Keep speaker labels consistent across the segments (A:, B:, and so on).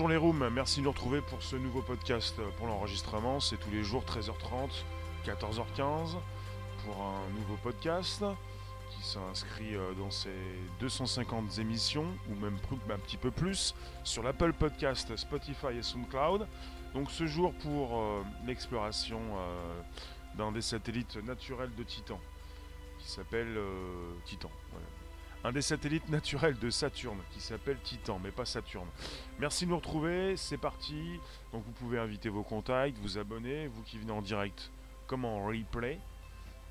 A: Bonjour les rooms, merci de nous retrouver pour ce nouveau podcast pour l'enregistrement. C'est tous les jours 13h30, 14h15 pour un nouveau podcast qui s'inscrit euh, dans ces 250 émissions ou même un petit peu plus sur l'Apple Podcast, Spotify et SoundCloud. Donc ce jour pour euh, l'exploration euh, d'un des satellites naturels de Titan qui s'appelle Titan. Un des satellites naturels de Saturne qui s'appelle Titan, mais pas Saturne. Merci de nous retrouver, c'est parti. Donc vous pouvez inviter vos contacts, vous abonner, vous qui venez en direct, comme en replay.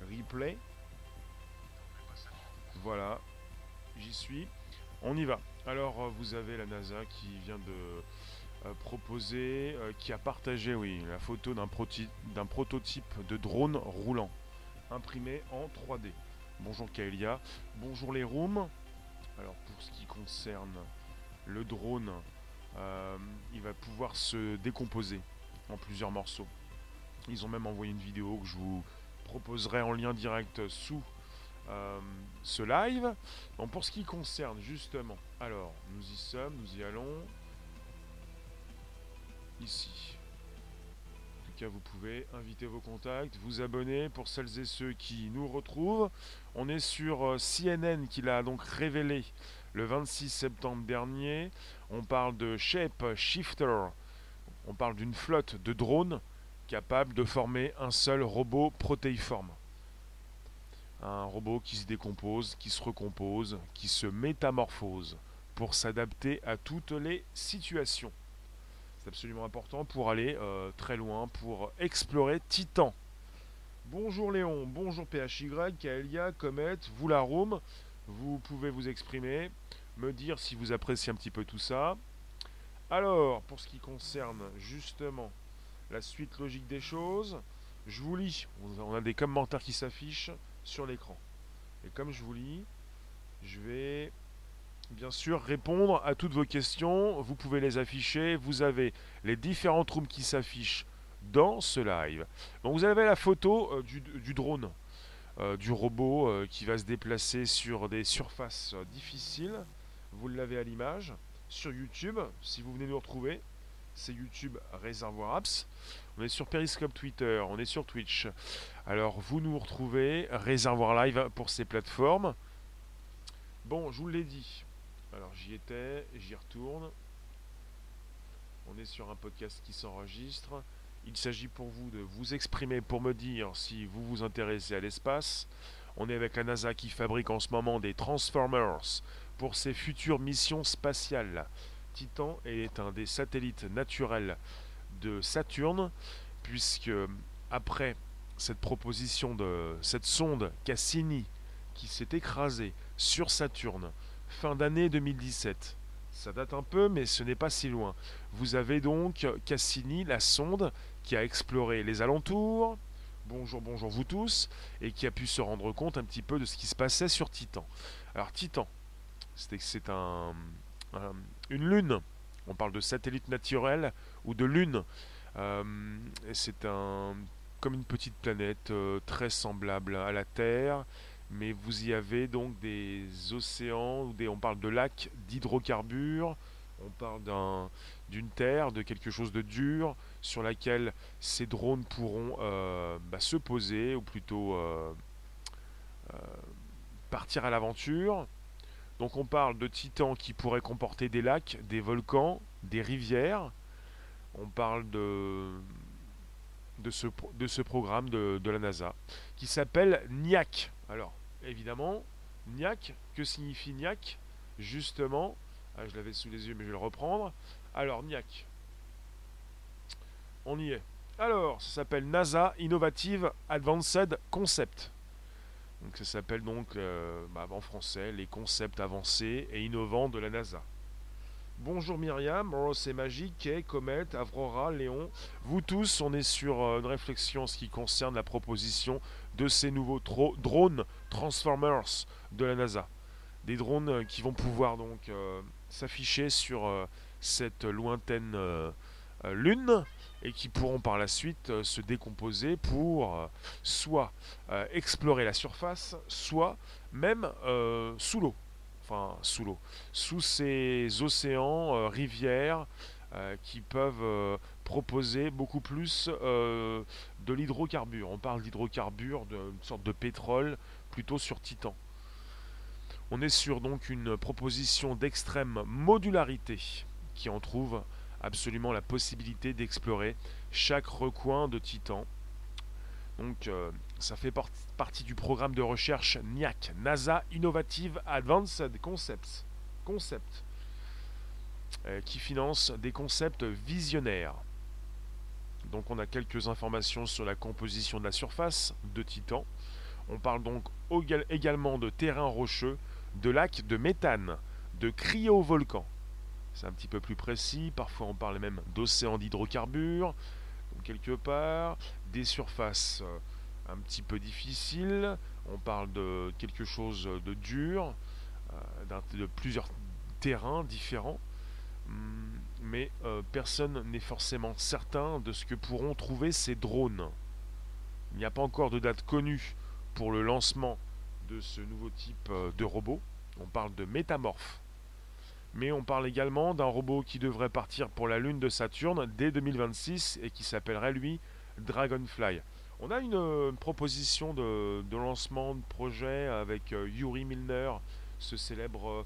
A: Replay. Voilà, j'y suis. On y va. Alors euh, vous avez la NASA qui vient de euh, proposer, euh, qui a partagé, oui, la photo d'un prototype de drone roulant, imprimé en 3D. Bonjour Kaelia. Bonjour les rooms. Alors pour ce qui concerne le drone, euh, il va pouvoir se décomposer en plusieurs morceaux. Ils ont même envoyé une vidéo que je vous proposerai en lien direct sous euh, ce live. Donc pour ce qui concerne justement, alors nous y sommes, nous y allons. Ici vous pouvez inviter vos contacts, vous abonner pour celles et ceux qui nous retrouvent. On est sur euh, CNN qui l'a donc révélé le 26 septembre dernier. On parle de Shape Shifter. On parle d'une flotte de drones capable de former un seul robot protéiforme. Un robot qui se décompose, qui se recompose, qui se métamorphose pour s'adapter à toutes les situations. C'est absolument important pour aller euh, très loin, pour explorer Titan. Bonjour Léon, bonjour PHY, Kaelia, Comet, vous la room. Vous pouvez vous exprimer, me dire si vous appréciez un petit peu tout ça. Alors, pour ce qui concerne justement la suite logique des choses, je vous lis. On a des commentaires qui s'affichent sur l'écran. Et comme je vous lis, je vais bien sûr répondre à toutes vos questions. Vous pouvez les afficher. Vous avez les différentes rooms qui s'affichent dans ce live. Donc vous avez la photo euh, du, drone, euh, du robot euh, qui va se déplacer sur des surfaces difficiles. Vous l'avez à l'image sur YouTube. Si vous venez nous retrouver, c'est YouTube Réservoir Apps. On est sur Periscope Twitter, on est sur Twitch. Alors vous nous retrouvez Réservoir Live pour ces plateformes. Bon, je vous l'ai dit, alors j'y étais, j'y retourne. On est sur un podcast qui s'enregistre. Il s'agit pour vous de vous exprimer pour me dire si vous vous intéressez à l'espace. On est avec la NASA qui fabrique en ce moment des Transformers pour ses futures missions spatiales. Titan est un des satellites naturels de Saturne, puisque après cette proposition de cette sonde Cassini qui s'est écrasée sur Saturne, fin d'année 2017. Ça date un peu, mais ce n'est pas si loin. Vous avez donc Cassini, la sonde, qui a exploré les alentours. Bonjour, bonjour vous tous, et qui a pu se rendre compte un petit peu de ce qui se passait sur Titan. Alors Titan, c'est un, une lune. On parle de satellite naturel ou de lune. Euh, c'est un comme une petite planète euh, très semblable à la Terre mais vous y avez donc des océans, ou des, on parle de lacs d'hydrocarbures, on parle d'une terre, de quelque chose de dur, sur laquelle ces drones pourront euh, bah, se poser, ou plutôt euh, euh, partir à l'aventure. Donc on parle de Titan qui pourrait comporter des lacs, des volcans, des rivières. On parle de, de, ce, de ce programme de, de la NASA qui s'appelle NIAC. Alors, évidemment, Niac, que signifie Niac Justement, ah, je l'avais sous les yeux mais je vais le reprendre. Alors, Niac, on y est. Alors, ça s'appelle NASA Innovative Advanced Concept. Donc ça s'appelle donc euh, bah, en français les concepts avancés et innovants de la NASA. Bonjour Myriam, Rose et Magique, Kay, Comet, Avrora, Léon. Vous tous, on est sur euh, une réflexion en ce qui concerne la proposition de ces nouveaux drones Transformers de la NASA. Des drones euh, qui vont pouvoir donc euh, s'afficher sur cette lointaine lune et qui pourront par la suite se décomposer pour soit explorer la surface, soit même sous l'eau sous l'eau, sous ces océans, euh, rivières, qui peuvent proposer beaucoup plus de l'hydrocarbure. On parle d'hydrocarbure, d'une sorte de pétrole, plutôt sur Titan. On est sur donc une proposition d'extrême modularité qui en trouve absolument la possibilité d'explorer chaque recoin de Titan. Donc euh, ça fait partie du programme de recherche NIAC, NASA Innovative Advanced Concepts, Concept, euh, qui finance des concepts visionnaires. Donc on a quelques informations sur la composition de la surface de Titan. On parle donc également de terrain rocheux, de lacs de méthane, de cryovolcans. C'est un petit peu plus précis, parfois on parle même d'océans d'hydrocarbures, quelque part, des surfaces euh, un petit peu difficiles, on parle de quelque chose de dur, euh, de plusieurs terrains différents, hum, mais euh, personne n'est forcément certain de ce que pourront trouver ces drones. Il n'y a pas encore de date connue pour le lancement de ce nouveau type euh, de robot. On parle de métamorphe. Mais on parle également d'un robot qui devrait partir pour la Lune de Saturne dès 2026 et qui s'appellerait lui Dragonfly. On a une, euh, proposition de, lancement de projet avec Yuri Milner, ce célèbre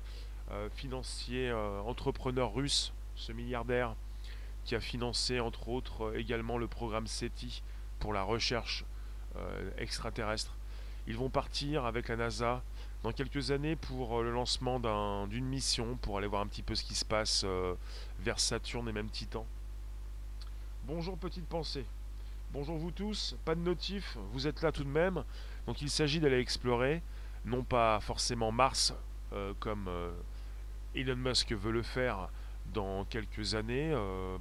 A: financier entrepreneur russe, ce milliardaire, qui a financé entre autres également le programme SETI pour la recherche extraterrestre. Ils vont partir avec la NASA dans quelques années pour euh, le lancement d'une mission pour aller voir un petit peu ce qui se passe euh, vers Saturne et même Titan. Bonjour petite pensée. Bonjour vous tous, pas de notif, vous êtes là tout de même. Donc il s'agit d'aller explorer, non pas forcément Mars euh, comme Elon Musk veut le faire dans quelques années,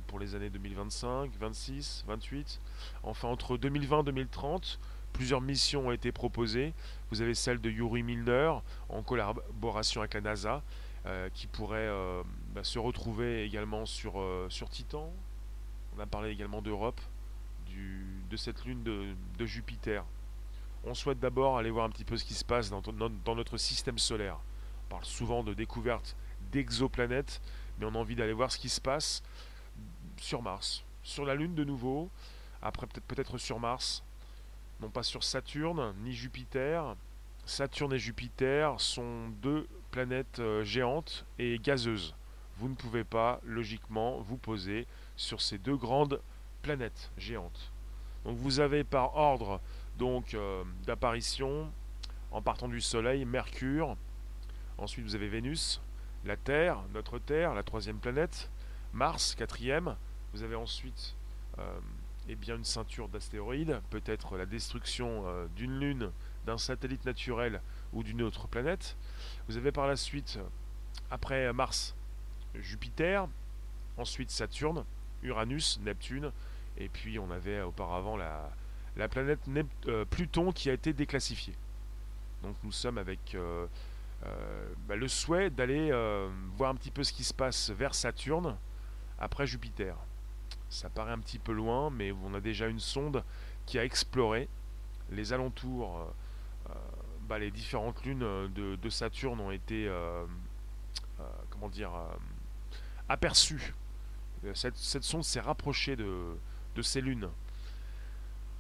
A: pour les années 2025, 26, 28, enfin entre 2020 et 2030, Plusieurs missions ont été proposées. Vous avez celle de Yuri Milner en collaboration avec la NASA, euh, qui pourrait euh, bah, se retrouver également sur, euh, sur Titan. On a parlé également d'Europe, de cette lune de, Jupiter. On souhaite d'abord aller voir un petit peu ce qui se passe dans, dans notre système solaire. On parle souvent de découverte d'exoplanètes, on a envie d'aller voir ce qui se passe sur Mars, sur la Lune de nouveau, après peut-être peut-être sur Mars, non pas sur Saturne ni Jupiter. Saturne et Jupiter sont deux planètes euh, géantes et gazeuses. Vous ne pouvez pas logiquement vous poser sur ces deux grandes planètes géantes. Donc vous avez par ordre donc euh, d'apparition en partant du Soleil Mercure. Ensuite vous avez Vénus, la Terre, notre Terre, la troisième planète, Mars quatrième. Vous avez ensuite euh, eh bien une ceinture d'astéroïdes, peut-être la destruction euh, d'une lune, d'un satellite naturel ou d'une autre planète. Vous avez par la suite, après Mars, Jupiter, ensuite Saturne, Uranus, Neptune, et puis on avait auparavant la, la planète euh, Pluton qui a été déclassifiée. Donc nous sommes avec bah, le souhait d'aller voir un petit peu ce qui se passe vers Saturne après Jupiter. Ça paraît un petit peu loin, mais on a déjà une sonde qui a exploré les alentours. Euh, euh, bah, les différentes lunes de, Saturne ont été, euh, comment dire, aperçues. Cette, sonde s'est rapprochée de, ces lunes.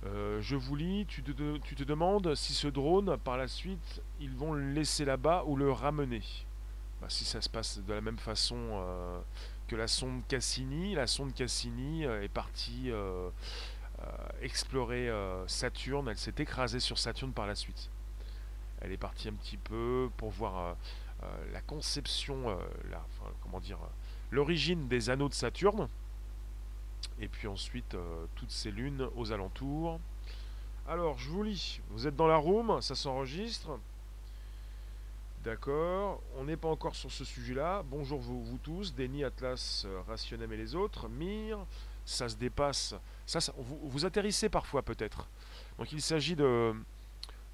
A: Je vous lis, tu te, demandes si ce drone, par la suite, ils vont le laisser là-bas ou le ramener. Bah, si ça se passe de la même façon que la sonde Cassini. La sonde Cassini euh, est partie euh, euh, explorer Saturne. Elle s'est écrasée sur Saturne par la suite. Elle est partie un petit peu pour voir la conception, comment dire, l'origine des anneaux de Saturne. Et puis ensuite toutes ces lunes aux alentours. Alors, je vous lis. Vous êtes dans la room, ça s'enregistre. D'accord, on n'est pas encore sur ce sujet-là. Bonjour vous, tous, Denis, Atlas, euh, Rationem et les autres. Mir, ça se dépasse. Ça, vous, atterrissez parfois peut-être. Donc il s'agit de,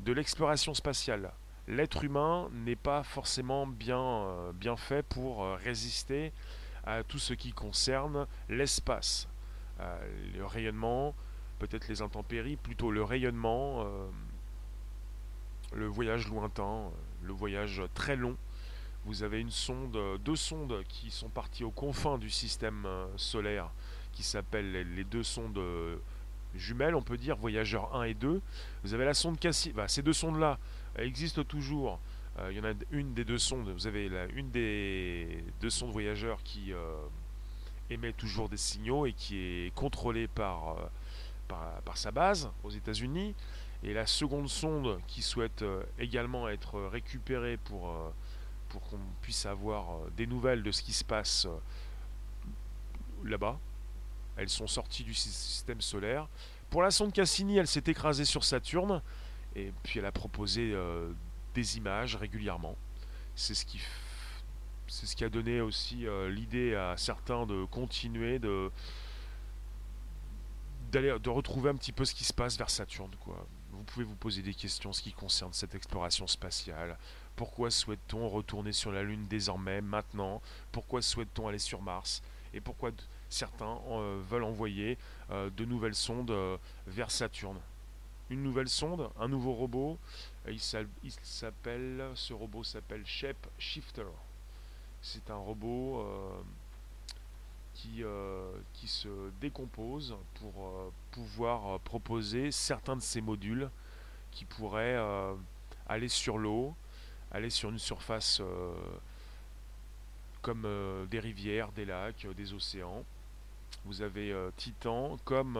A: de l'exploration spatiale. L'être humain n'est pas forcément bien, euh, bien fait pour euh, résister à tout ce qui concerne l'espace. Le rayonnement, peut-être les intempéries, plutôt le rayonnement, le voyage lointain le voyage très long vous avez une sonde, deux sondes qui sont parties aux confins du système solaire, qui s'appellent les, deux sondes jumelles, on peut dire, Voyageur 1 et 2. Vous avez la sonde Cassini. Bah, ces deux sondes-là existent toujours. il y en a une des deux sondes. Vous avez la, une des deux sondes voyageurs qui émet toujours des signaux et qui est contrôlée par, par, sa base aux États-Unis. Et la seconde sonde qui souhaite également être récupérée pour pour qu'on puisse avoir euh, des nouvelles de ce qui se passe euh, là-bas. Elles sont sorties du système solaire. Pour la sonde Cassini, elle s'est écrasée sur Saturne et puis elle a proposé euh, des images régulièrement. C'est ce qui c'est ce qui a donné aussi l'idée à certains de continuer de d'aller retrouver un petit peu ce qui se passe vers Saturne. Vous pouvez vous poser des questions ce qui concerne cette exploration spatiale. Pourquoi souhaite-t-on retourner sur la Lune désormais, maintenant? Pourquoi souhaite-t-on aller sur Mars? Et pourquoi certains euh, veulent envoyer euh, de nouvelles sondes euh, vers Saturne? Une nouvelle sonde, un nouveau robot? ce robot s'appelle Shape Shifter. C'est un robot qui, qui, se décompose pour pouvoir proposer certains de ces modules qui pourraient aller sur l'eau, aller sur une surface euh, comme euh, des rivières, des lacs, euh, des océans. Vous avez Titan comme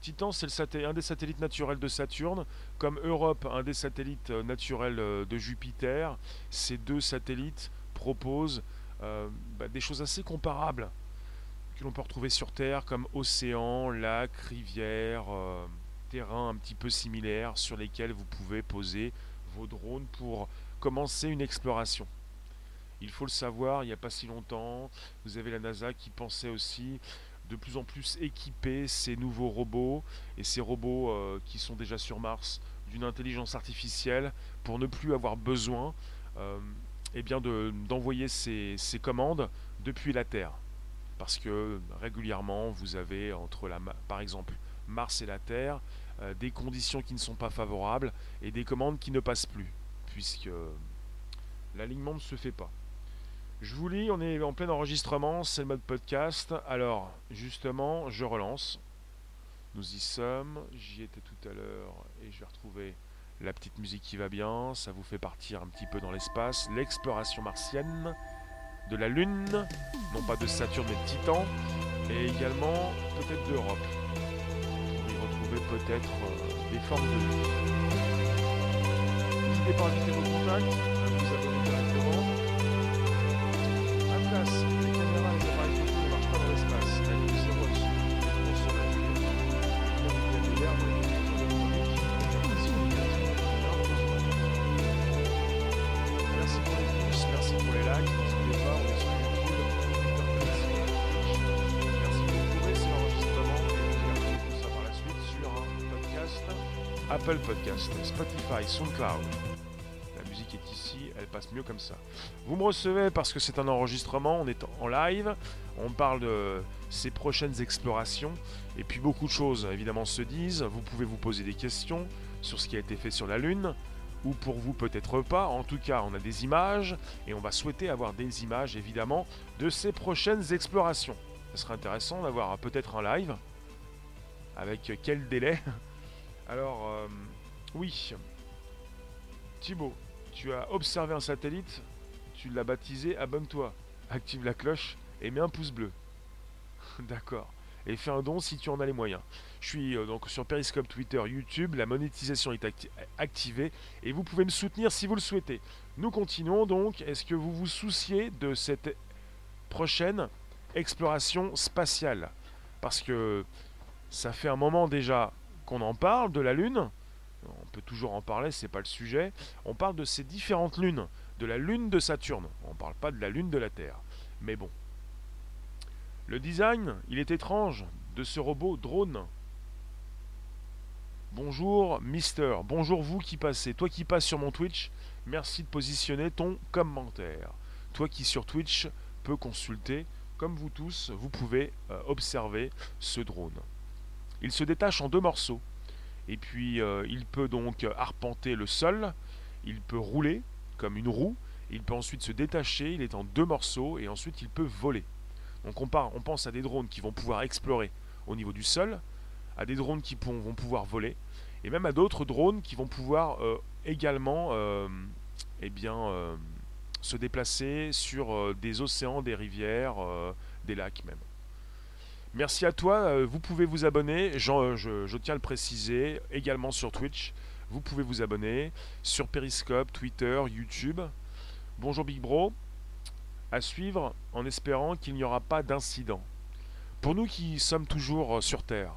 A: Titan, c'est un des satellites naturels de Saturne, comme Europe, un des satellites naturels de Jupiter. Ces deux satellites proposent bah, des choses assez comparables que l'on peut retrouver sur Terre, comme océans, lacs, rivières, terrains un petit peu similaires sur lesquels vous pouvez poser vos drones pour commencer une exploration. Il faut le savoir, il n'y a pas si longtemps, vous avez la NASA qui pensait aussi de plus en plus équiper ces nouveaux robots et ces robots euh, qui sont déjà sur Mars d'une intelligence artificielle pour ne plus avoir besoin euh, eh bien d'envoyer ces, commandes depuis la Terre. Parce que régulièrement, vous avez entre la, par exemple Mars et la Terre euh, des conditions qui ne sont pas favorables et des commandes qui ne passent plus puisque l'alignement ne se fait pas. Je vous lis, on est en plein enregistrement, c'est le mode podcast. Alors, justement, je relance. Nous y sommes, j'y étais tout à l'heure et je vais retrouver la petite musique qui va bien. Ça vous fait partir un petit peu dans l'espace. L'exploration martienne de la Lune, non pas de Saturne mais de Titan, et également peut-être d'Europe. Pour y retrouver peut-être euh, des formes de vie n'hésitez pas à inviter vos contacts, à vous abonner directement. Atlas, les Apple Podcast, Spotify, SoundCloud passe mieux comme ça. Vous me recevez parce que c'est un enregistrement, on est en live, on parle de ces prochaines explorations, et puis beaucoup de choses évidemment se disent, vous pouvez vous poser des questions sur ce qui a été fait sur la Lune, ou pour vous peut-être pas, en tout cas on a des images, et on va souhaiter avoir des images évidemment de ces prochaines explorations. Ce serait intéressant d'avoir peut-être un live, avec quel délai? Alors, euh, oui, Thibaut, tu as observé un satellite, tu l'as baptisé, abonne-toi, active la cloche et mets un pouce bleu. D'accord. Et fais un don si tu en as les moyens. Je suis euh, donc sur Periscope, Twitter, YouTube. La monétisation est activée et vous pouvez me soutenir si vous le souhaitez. Nous continuons donc. Est-ce que vous vous souciez de cette prochaine exploration spatiale? Parce que ça fait un moment déjà qu'on en parle de la Lune on peut toujours en parler, c'est pas le sujet. On parle de ces différentes lunes, de la lune de Saturne. On parle pas de la lune de la Terre. Mais bon. Le design, il est étrange de ce robot drone. Bonjour Mister, bonjour vous qui passez. Toi qui passes sur mon Twitch, merci de positionner ton commentaire. Toi qui sur Twitch peux consulter, comme vous tous, vous pouvez euh, observer ce drone. Il se détache en deux morceaux. Et puis euh, il peut donc arpenter le sol, il peut rouler comme une roue, il peut ensuite se détacher, il est en deux morceaux et ensuite il peut voler. Donc on, pense à des drones qui vont pouvoir explorer au niveau du sol, à des drones qui vont pouvoir voler, et même à d'autres drones qui vont pouvoir euh, également euh, eh se déplacer sur des océans, des rivières, des lacs même. Merci à toi, vous pouvez vous abonner, je, je, tiens à le préciser, également sur Twitch, vous pouvez vous abonner, sur Periscope, Twitter, YouTube. Bonjour Big Bro, à suivre en espérant qu'il n'y aura pas d'incident. Pour nous qui sommes toujours sur Terre,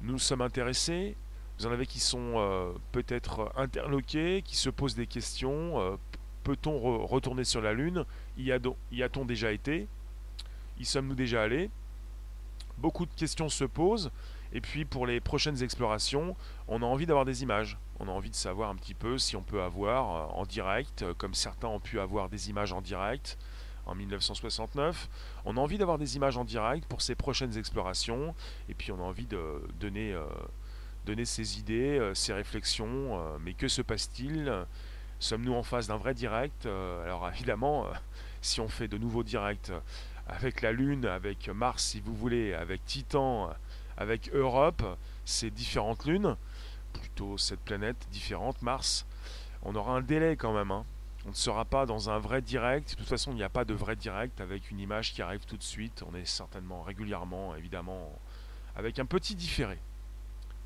A: nous sommes intéressés, vous en avez qui sont euh, peut-être interloqués, qui se posent des questions. Euh, peut-on retourner sur la Lune? Y a-t-on déjà été? Y sommes-nous déjà allés? Beaucoup de questions se posent. Et puis pour les prochaines explorations, on a envie d'avoir des images. On a envie de savoir un petit peu si on peut avoir euh, en direct, comme certains ont pu avoir des images en direct en 1969. On a envie d'avoir des images en direct pour ces prochaines explorations. Et puis on a envie de donner donner ses idées, euh, ses réflexions. Euh, mais que se passe-t-il? Sommes-nous en face d'un vrai direct? Euh, Alors évidemment, si on fait de nouveaux directs avec la Lune, avec Mars si vous voulez, avec Titan, avec Europe, ces différentes lunes, plutôt cette planète différente, Mars, on aura un délai quand même. Hein. On ne sera pas dans un vrai direct. De toute façon, il n'y a pas de vrai direct avec une image qui arrive tout de suite. On est certainement régulièrement, évidemment, avec un petit différé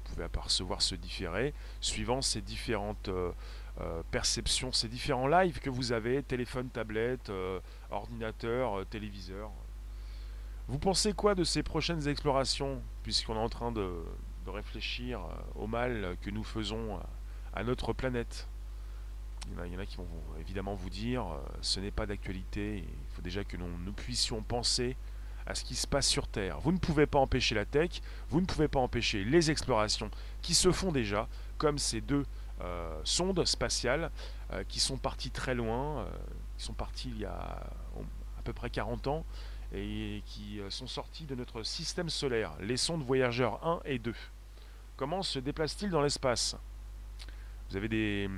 A: pouvez apercevoir ce différé suivant ces différentes euh, euh, perceptions, ces différents lives que vous avez, téléphone, tablette, euh, ordinateur, téléviseur. Vous pensez quoi de ces prochaines explorations, puisqu'on est en train de, réfléchir au mal que nous faisons à notre planète? Il y, en a, qui vont évidemment vous dire ce n'est pas d'actualité, il faut déjà que nous puissions penser à ce qui se passe sur Terre. Vous ne pouvez pas empêcher la tech, vous ne pouvez pas empêcher les explorations qui se font déjà, comme ces deux euh, sondes spatiales euh, qui sont parties très loin, euh, qui sont parties il y a à peu près 40 ans et qui sont sorties de notre système solaire, les sondes voyageurs 1 et 2. Comment se déplacent-ils dans l'espace? Vous avez des,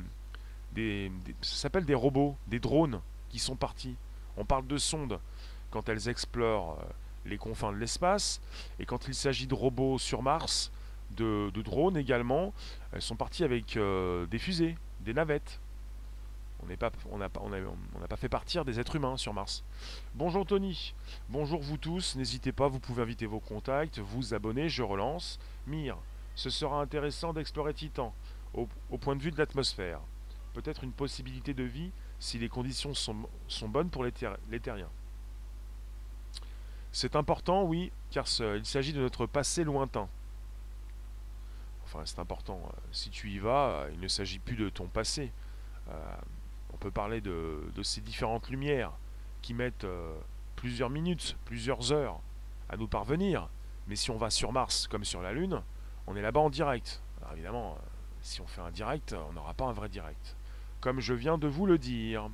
A: ça s'appelle des robots, des drones qui sont partis. On parle de sondes quand elles explorent euh, les confins de l'espace, et quand il s'agit de robots sur Mars, de, drones également, elles sont parties avec euh, des fusées, des navettes. On n'a pas, on pas, on pas fait partir des êtres humains sur Mars. Bonjour Tony, bonjour vous tous, n'hésitez pas, vous pouvez inviter vos contacts, vous abonner, je relance. Mire, ce sera intéressant d'explorer Titan, au, point de vue de l'atmosphère. Peut-être une possibilité de vie si les conditions sont, bonnes pour les terriens. C'est important, oui, car il s'agit de notre passé lointain. Enfin, c'est important. Euh, si tu y vas, euh, il ne s'agit plus de ton passé. Euh, on peut parler de, ces différentes lumières qui mettent plusieurs minutes, plusieurs heures à nous parvenir. Mais si on va sur Mars comme sur la Lune, on est là-bas en direct. Alors évidemment, si on fait un direct, on n'aura pas un vrai direct. Comme je viens de vous le dire.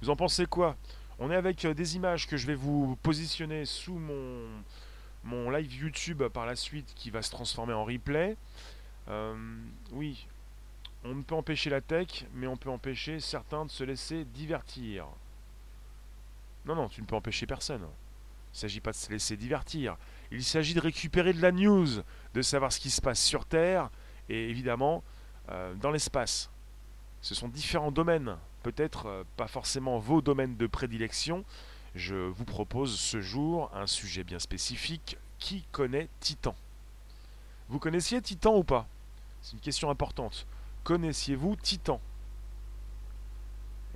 A: Vous en pensez quoi? On est avec euh, des images que je vais vous positionner sous mon, mon live YouTube par la suite qui va se transformer en replay. Euh, oui, on ne peut empêcher la tech, mais on peut empêcher certains de se laisser divertir. Non, non, tu ne peux empêcher personne. Il ne s'agit pas de se laisser divertir. Il s'agit de récupérer de la news, de savoir ce qui se passe sur Terre et évidemment euh, dans l'espace. Ce sont différents domaines peut-être euh, pas forcément vos domaines de prédilection, je vous propose ce jour un sujet bien spécifique. Qui connaît Titan? Vous connaissiez Titan ou pas? C'est une question importante. Connaissiez-vous Titan?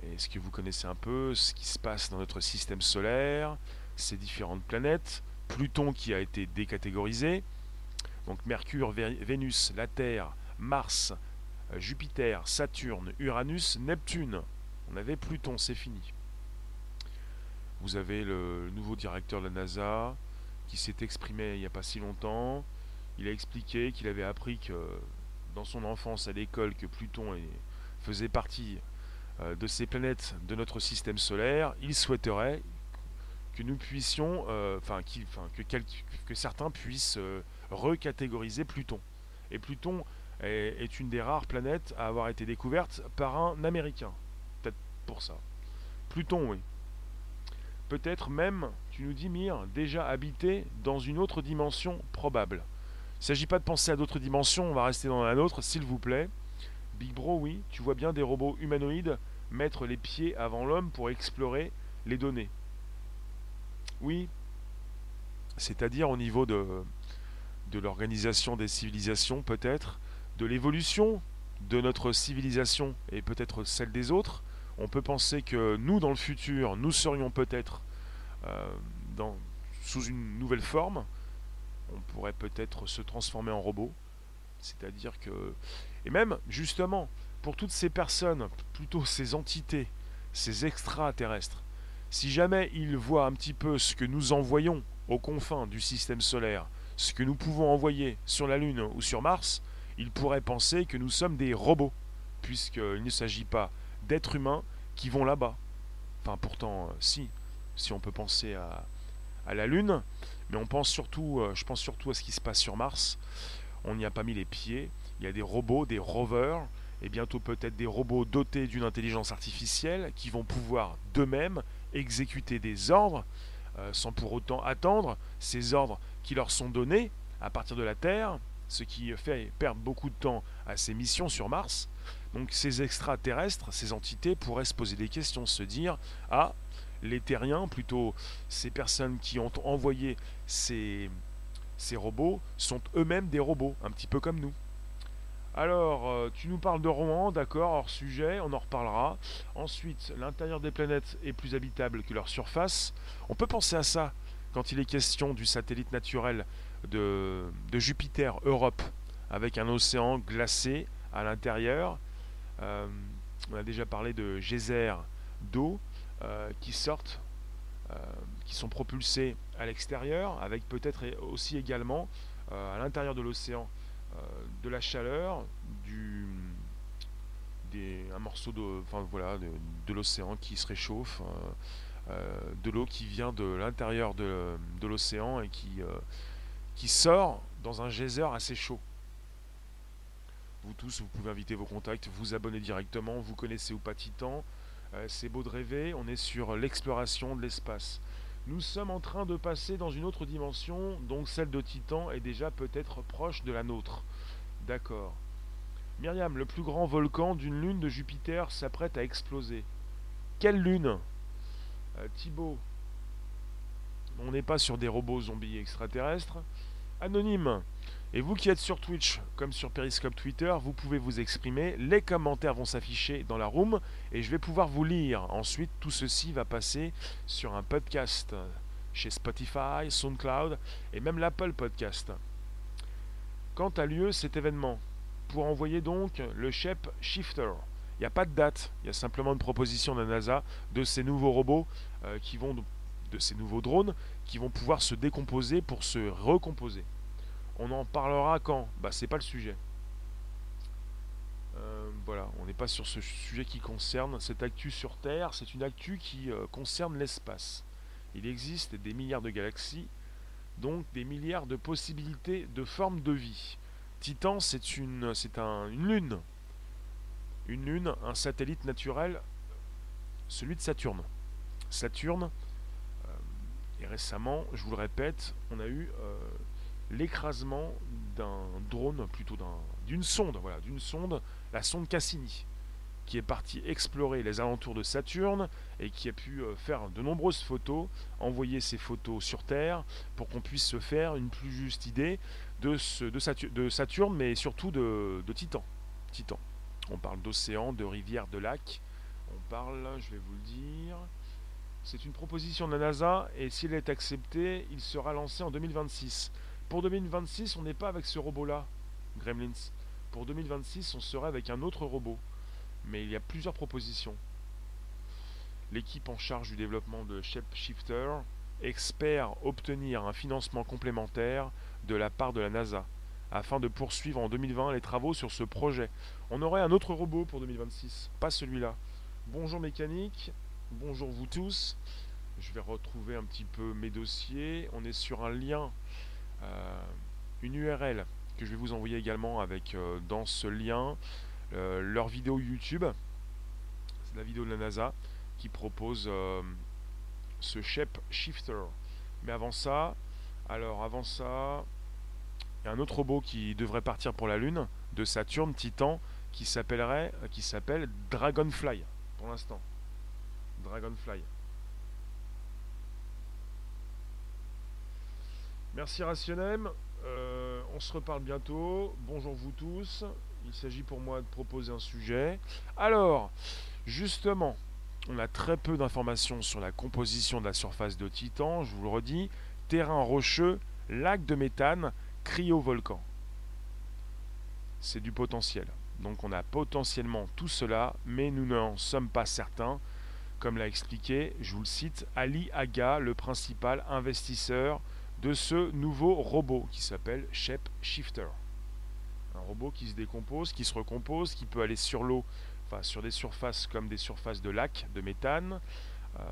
A: Est-ce que vous connaissez un peu ce qui se passe dans notre système solaire, ces différentes planètes, Pluton qui a été décatégorisé, donc Mercure, Vénus, la Terre, Mars, euh, Jupiter, Saturne, Uranus, Neptune. On avait Pluton, c'est fini. Vous avez le nouveau directeur de la NASA qui s'est exprimé il n'y a pas si longtemps. Il a expliqué qu'il avait appris que dans son enfance à l'école que Pluton faisait partie euh, de ces planètes de notre système solaire. Il souhaiterait que nous puissions, euh, que, certains puissent euh, recatégoriser Pluton. Et Pluton est, une des rares planètes à avoir été découverte par un Américain pour ça. Pluton, oui. Peut-être même, tu nous dis Mire, déjà habité dans une autre dimension probable. Il ne s'agit pas de penser à d'autres dimensions, on va rester dans la nôtre, s'il vous plaît. Big Bro, oui, tu vois bien des robots humanoïdes mettre les pieds avant l'homme pour explorer les données. Oui, c'est-à-dire au niveau de, de l'organisation des civilisations peut-être, de l'évolution de notre civilisation et peut-être celle des autres, on peut penser que nous, dans le futur, nous serions peut-être euh, sous une nouvelle forme. On pourrait peut-être se transformer en robot. C'est-à-dire que... Et même, justement, pour toutes ces personnes, plutôt ces entités, ces extraterrestres, si jamais ils voient un petit peu ce que nous envoyons aux confins du système solaire, ce que nous pouvons envoyer sur la Lune ou sur Mars, ils pourraient penser que nous sommes des robots, puisqu'il ne s'agit pas d'êtres humains qui vont là-bas. Enfin, pourtant, euh, si, si on peut penser à, la Lune, mais on pense surtout, euh, je pense surtout à ce qui se passe sur Mars. On n'y a pas mis les pieds. Il y a des robots, des rovers, et bientôt peut-être des robots dotés d'une intelligence artificielle qui vont pouvoir d'eux-mêmes exécuter des ordres euh, sans pour autant attendre ces ordres qui leur sont donnés à partir de la Terre, ce qui fait perdre beaucoup de temps à ces missions sur Mars. Donc ces extraterrestres, ces entités pourraient se poser des questions, se dire Ah, les terriens, plutôt ces personnes qui ont envoyé ces, ces robots, sont eux-mêmes des robots, un petit peu comme nous. Alors, euh, tu nous parles de Rouen, d'accord, hors sujet, on en reparlera. Ensuite, l'intérieur des planètes est plus habitable que leur surface. On peut penser à ça quand il est question du satellite naturel de, de Jupiter, Europe, avec un océan glacé à l'intérieur on a déjà parlé de geysers d'eau euh, qui sortent, euh, qui sont propulsés à l'extérieur, avec peut-être aussi également à l'intérieur de l'océan de la chaleur, un morceau de, enfin, voilà, de, l'océan qui se réchauffe, de l'eau qui vient de l'intérieur de, l'océan et qui, qui sort dans un geyser assez chaud. Vous tous, vous pouvez inviter vos contacts, vous abonner directement, vous connaissez ou pas Titan. Euh, c'est beau de rêver, on est sur l'exploration de l'espace. Nous sommes en train de passer dans une autre dimension, donc celle de Titan est déjà peut-être proche de la nôtre. D'accord. Myriam, le plus grand volcan d'une lune de Jupiter s'apprête à exploser. Quelle lune? Euh, Thibaut, on n'est pas sur des robots zombies extraterrestres. Anonyme, et vous qui êtes sur Twitch comme sur Periscope Twitter, vous pouvez vous exprimer. Les commentaires vont s'afficher dans la room et je vais pouvoir vous lire. Ensuite, tout ceci va passer sur un podcast chez Spotify, SoundCloud et même l'Apple Podcast. Quand a lieu cet événement? Pour envoyer donc le Shep Shifter. Il n'y a pas de date, il y a simplement une proposition de la NASA de ces nouveaux robots euh, qui vont de ces nouveaux drones qui vont pouvoir se décomposer pour se recomposer. On en parlera quand? Bah c'est pas le sujet. Euh, voilà, on n'est pas sur ce sujet qui concerne cette actu sur Terre, c'est une actu qui euh, concerne l'espace. Il existe des milliards de galaxies, donc des milliards de possibilités de formes de vie. Titan, c'est une, lune. Une lune, un satellite naturel, celui de Saturne. Saturne, euh, et récemment, je vous le répète, on a eu l'écrasement d'un drone, plutôt d'une sonde, voilà, d'une sonde, la sonde Cassini, qui est partie explorer les alentours de Saturne et qui a pu euh, faire de nombreuses photos, envoyer ces photos sur Terre pour qu'on puisse se faire une plus juste idée de, Saturne, mais surtout de, de Titan. Titan. On parle d'océan, de rivières, de lacs. On parle, je vais vous le dire. C'est une proposition de la NASA et s'il est accepté, il sera lancé en 2026. Pour 2026, on n'est pas avec ce robot-là, Gremlins. Pour 2026, on serait avec un autre robot. Mais il y a plusieurs propositions. L'équipe en charge du développement de Shapeshifter espère obtenir un financement complémentaire de la part de la NASA afin de poursuivre en 2020 les travaux sur ce projet. On aurait un autre robot pour 2026, pas celui-là. Bonjour mécanique, bonjour vous tous. Je vais retrouver un petit peu mes dossiers. On est sur un lien une URL que je vais vous envoyer également avec euh, dans ce lien euh, leur vidéo YouTube. C'est la vidéo de la NASA qui propose euh, ce Shape Shifter. Mais avant ça, alors avant ça, il y a un autre robot qui devrait partir pour la Lune de Saturne, Titan, qui s'appellerait, qui s'appelle Dragonfly pour l'instant. Dragonfly. Merci Rationem. Euh, on se reparle bientôt. Bonjour vous tous. Il s'agit pour moi de proposer un sujet. Alors, justement, on a très peu d'informations sur la composition de la surface de Titan, je vous le redis. Terrain rocheux, lac de méthane, cryovolcan. C'est du potentiel. Donc on a potentiellement tout cela, mais nous n'en sommes pas certains. Comme l'a expliqué, je vous le cite, Ali Aga, le principal investisseur de ce nouveau robot qui s'appelle Shape Shifter. Un robot qui se décompose, qui se recompose, qui peut aller sur l'eau, enfin sur des surfaces comme des surfaces de lacs, de méthane. Euh,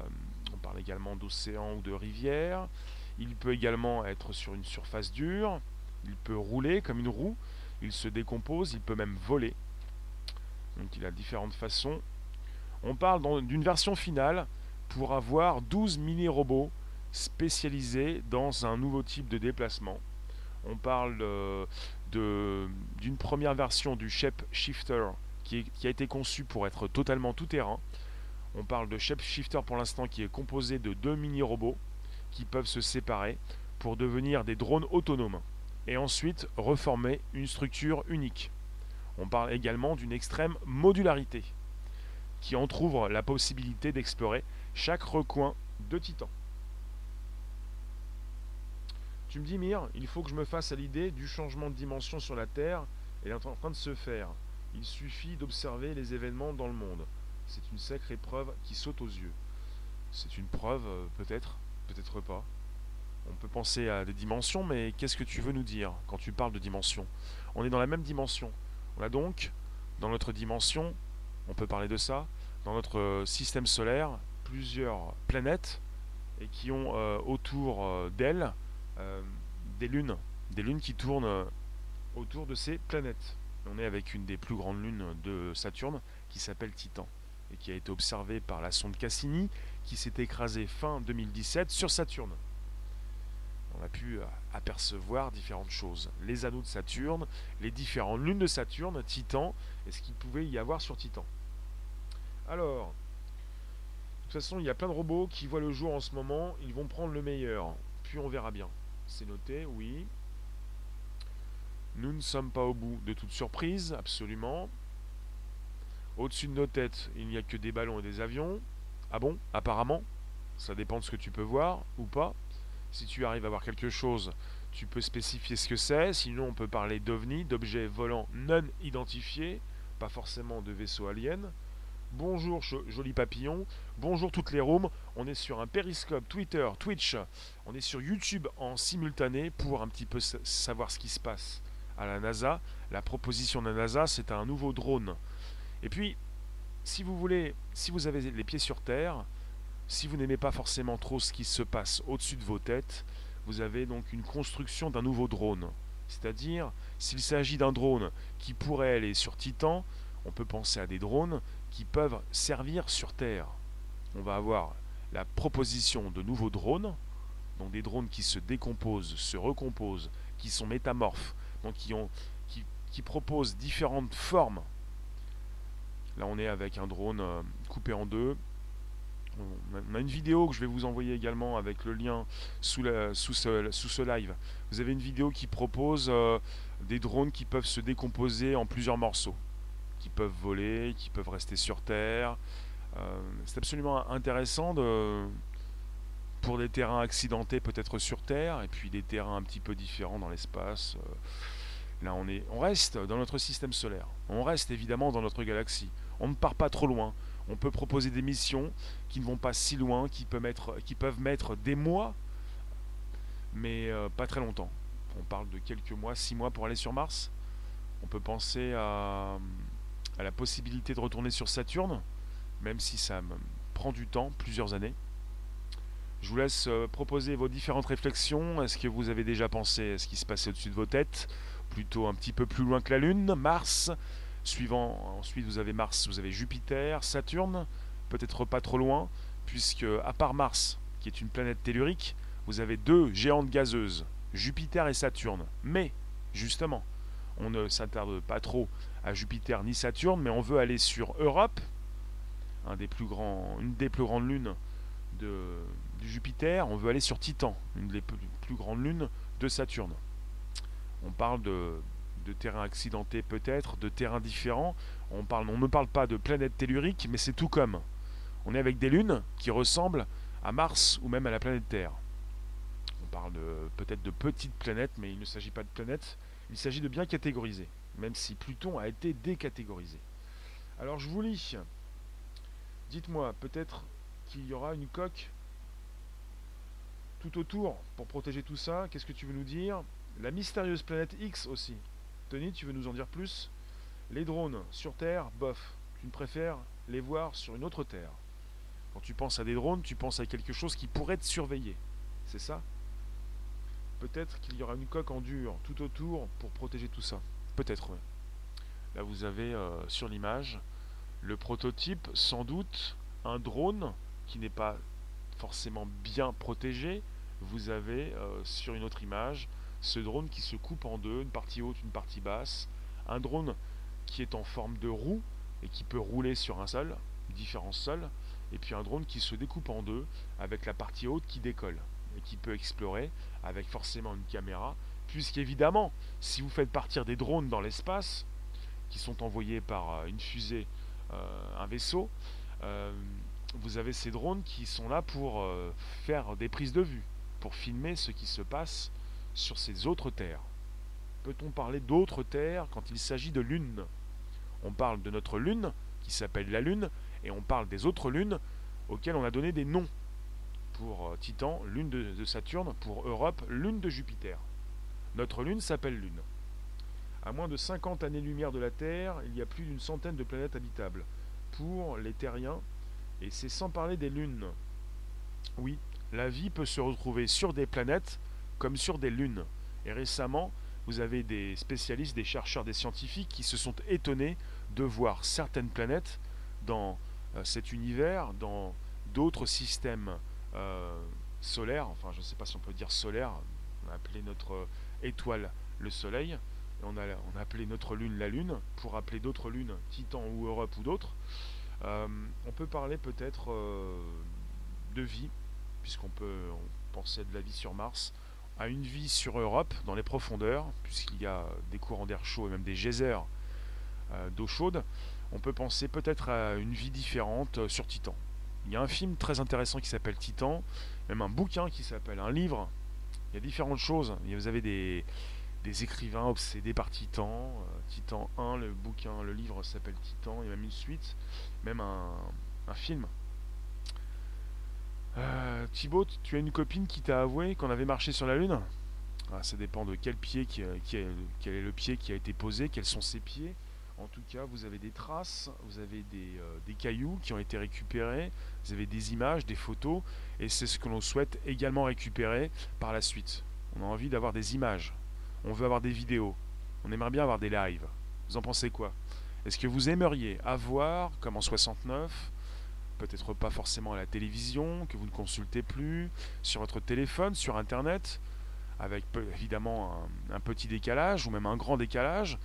A: on parle également d'océan ou de rivière. Il peut également être sur une surface dure. Il peut rouler comme une roue. Il se décompose, il peut même voler. Donc il a différentes façons. On parle d'une version finale pour avoir 12 mini-robots spécialisés dans un nouveau type de déplacement. On parle euh, d'une première version du Shape Shifter qui, a été conçu pour être totalement tout-terrain. On parle de Shape Shifter pour l'instant qui est composé de deux mini-robots qui peuvent se séparer pour devenir des drones autonomes et ensuite reformer une structure unique. On parle également d'une extrême modularité qui entr'ouvre la possibilité d'explorer chaque recoin de Titan. Tu me dis, Mire, il faut que je me fasse à l'idée du changement de dimension sur la Terre et est en train de se faire. Il suffit d'observer les événements dans le monde. C'est une sacrée preuve qui saute aux yeux. C'est une preuve, euh, peut-être, peut-être pas. On peut penser à des dimensions, mais qu'est-ce que tu veux nous dire quand tu parles de dimension On est dans la même dimension. On a donc, dans notre dimension, on peut parler de ça, dans notre système solaire, plusieurs planètes et qui ont euh, autour euh, d'elles euh, des lunes, des lunes qui tournent autour de ces planètes. On est avec une des plus grandes lunes de Saturne qui s'appelle Titan et qui a été observée par la sonde Cassini qui s'est écrasée fin 2017 sur Saturne on a pu euh, apercevoir différentes choses. Les anneaux de Saturne, les différentes lunes de Saturne, Titan, et ce qu'il pouvait y avoir sur Titan. Alors, de toute façon, il y a plein de robots qui voient le jour en ce moment, ils vont prendre le meilleur, puis on verra bien. C'est noté, oui. Nous ne sommes pas au bout de toute surprise, absolument. Au-dessus de nos têtes, il n'y a que des ballons et des avions. Ah bon Apparemment. Ça dépend de ce que tu peux voir ou pas. Si tu arrives à voir quelque chose, tu peux spécifier ce que c'est. Sinon, on peut parler d'OVNI, d'objets volants non identifiés, pas forcément de vaisseaux aliens. Bonjour joli papillon, bonjour toutes les rooms, on est sur un périscope Twitter, Twitch, on est sur YouTube en simultané pour un petit peu savoir ce qui se passe à la NASA. La proposition de la NASA, c'est un nouveau drone. Et puis, si vous voulez, si vous avez les pieds sur Terre, si vous n'aimez pas forcément trop ce qui se passe au-dessus de vos têtes, vous avez donc une construction d'un nouveau drone. C'est-à-dire, s'il s'agit d'un drone qui pourrait aller sur Titan, on peut penser à des drones qui peuvent servir sur Terre. On va avoir la proposition de nouveaux drones, donc des drones qui se décomposent, se recomposent, qui sont métamorphes, donc qui, ont, qui, proposent différentes formes. Là, on est avec un drone euh, coupé en deux, on a une vidéo que je vais vous envoyer également avec le lien sous, sous, ce, live. Vous avez une vidéo qui propose euh, des drones qui peuvent se décomposer en plusieurs morceaux, qui peuvent voler, qui peuvent rester sur Terre. Euh, c'est absolument intéressant de, pour des terrains accidentés peut-être sur Terre et puis des terrains un petit peu différents dans l'espace. Euh, là, on, est, on reste dans notre système solaire. On reste évidemment dans notre galaxie. On ne part pas trop loin on peut proposer des missions qui ne vont pas si loin, qui peuvent mettre, qui peuvent mettre des mois, mais euh, pas très longtemps. On parle de quelques mois, six mois pour aller sur Mars. On peut penser à, la possibilité de retourner sur Saturne, même si ça prend du temps, plusieurs années. Je vous laisse euh, proposer vos différentes réflexions. Est-ce que vous avez déjà pensé à ce qui se passait au-dessus de vos têtes Plutôt un petit peu plus loin que la Lune, Mars Suivant, ensuite vous avez Mars, vous avez Jupiter, Saturne, peut-être pas trop loin, puisque à part Mars, qui est une planète tellurique, vous avez deux géantes gazeuses, Jupiter et Saturne. Mais, justement, on ne s'attarde pas trop Jupiter ni Saturne, mais on veut aller sur Europe, une des plus grandes lunes de, Jupiter, on veut aller sur Titan, une des plus grandes lunes de Saturne. On parle de, de terrains accidentés peut-être, de terrains différents. On, ne parle pas de planètes telluriques, mais c'est tout comme. On est avec des lunes qui ressemblent à Mars ou même à la planète Terre. On parle peut-être de petites planètes, mais il ne s'agit pas de planètes, il s'agit de bien catégoriser, même si Pluton a été décatégorisé. Alors je vous lis. Dites-moi, peut-être qu'il y aura une coque tout autour pour protéger tout ça. Qu'est-ce que tu veux nous dire? La mystérieuse planète X aussi. Tony, tu veux nous en dire plus? Les drones sur Terre, bof. Tu ne préfères les voir sur une autre Terre. Quand tu penses à des drones, tu penses à quelque chose qui pourrait te surveiller. C'est ça? Peut-être qu'il y aura une coque en dur tout autour pour protéger tout ça. Peut-être. Là, vous avez euh, sur l'image le prototype, sans doute, un drone qui n'est pas forcément bien protégé. Vous avez euh, sur une autre image ce drone qui se coupe en deux, une partie haute, une partie basse. Un drone qui est en forme de roue et qui peut rouler sur un sol, différents sols. Et puis un drone qui se découpe en deux avec la partie haute qui décolle et qui peut explorer avec forcément une caméra. Puisqu'évidemment, si vous faites partir des drones dans l'espace, qui sont envoyés par euh, une fusée, euh, un vaisseau, euh, vous avez ces drones qui sont là pour faire des prises de vue, pour filmer ce qui se passe sur ces autres terres. Peut-on parler d'autres terres quand il s'agit de lune On parle de notre lune, qui s'appelle la lune, et on parle des autres lunes auxquelles on a donné des noms. Pour Titan, lune de, Saturne, pour Europe, lune de Jupiter. Notre lune s'appelle Lune. À moins de 50 années-lumière de la Terre, il y a plus d'une centaine de planètes habitables. Pour les terriens, et c'est sans parler des lunes. Oui, la vie peut se retrouver sur des planètes comme sur des lunes. Et récemment, vous avez des spécialistes, des chercheurs, des scientifiques qui se sont étonnés de voir certaines planètes dans euh, cet univers, dans d'autres systèmes euh, solaires, enfin je ne sais pas si on peut dire solaire, on a appelé notre étoile le Soleil, on a, on a appelé notre Lune la Lune, pour appeler d'autres lunes Titan ou Europe ou d'autres. Euh, on peut parler peut-être de vie, puisqu'on peut penser de la vie sur Mars, à une vie sur Europe, dans les profondeurs, puisqu'il y a des courants d'air chaud et même des geysers euh, d'eau chaude, on peut penser peut-être à une vie différente euh, sur Titan. Il y a un film très intéressant qui s'appelle Titan, même un bouquin qui s'appelle un livre. Il y a différentes choses. Vous avez des, écrivains obsédés par Titan. Euh, Titan 1, le bouquin, le livre s'appelle Titan. Il y a même une suite, même un film euh, Thibaut, tu as une copine qui t'a avoué qu'on avait marché sur la Lune? Ah, Ça dépend de quel pied, qui, quel est le pied qui a été posé, quels sont ses pieds? En tout cas, vous avez des traces, vous avez des, euh, des, cailloux qui ont été récupérés, vous avez des images, des photos, et c'est ce que l'on souhaite également récupérer par la suite. On a envie d'avoir des images, on veut avoir des vidéos, on aimerait bien avoir des lives. Vous en pensez quoi? Est-ce que vous aimeriez avoir, comme en 69, peut-être pas forcément à la télévision, que vous ne consultez plus, sur votre téléphone, sur Internet, avec évidemment un, petit décalage ou même un grand décalage,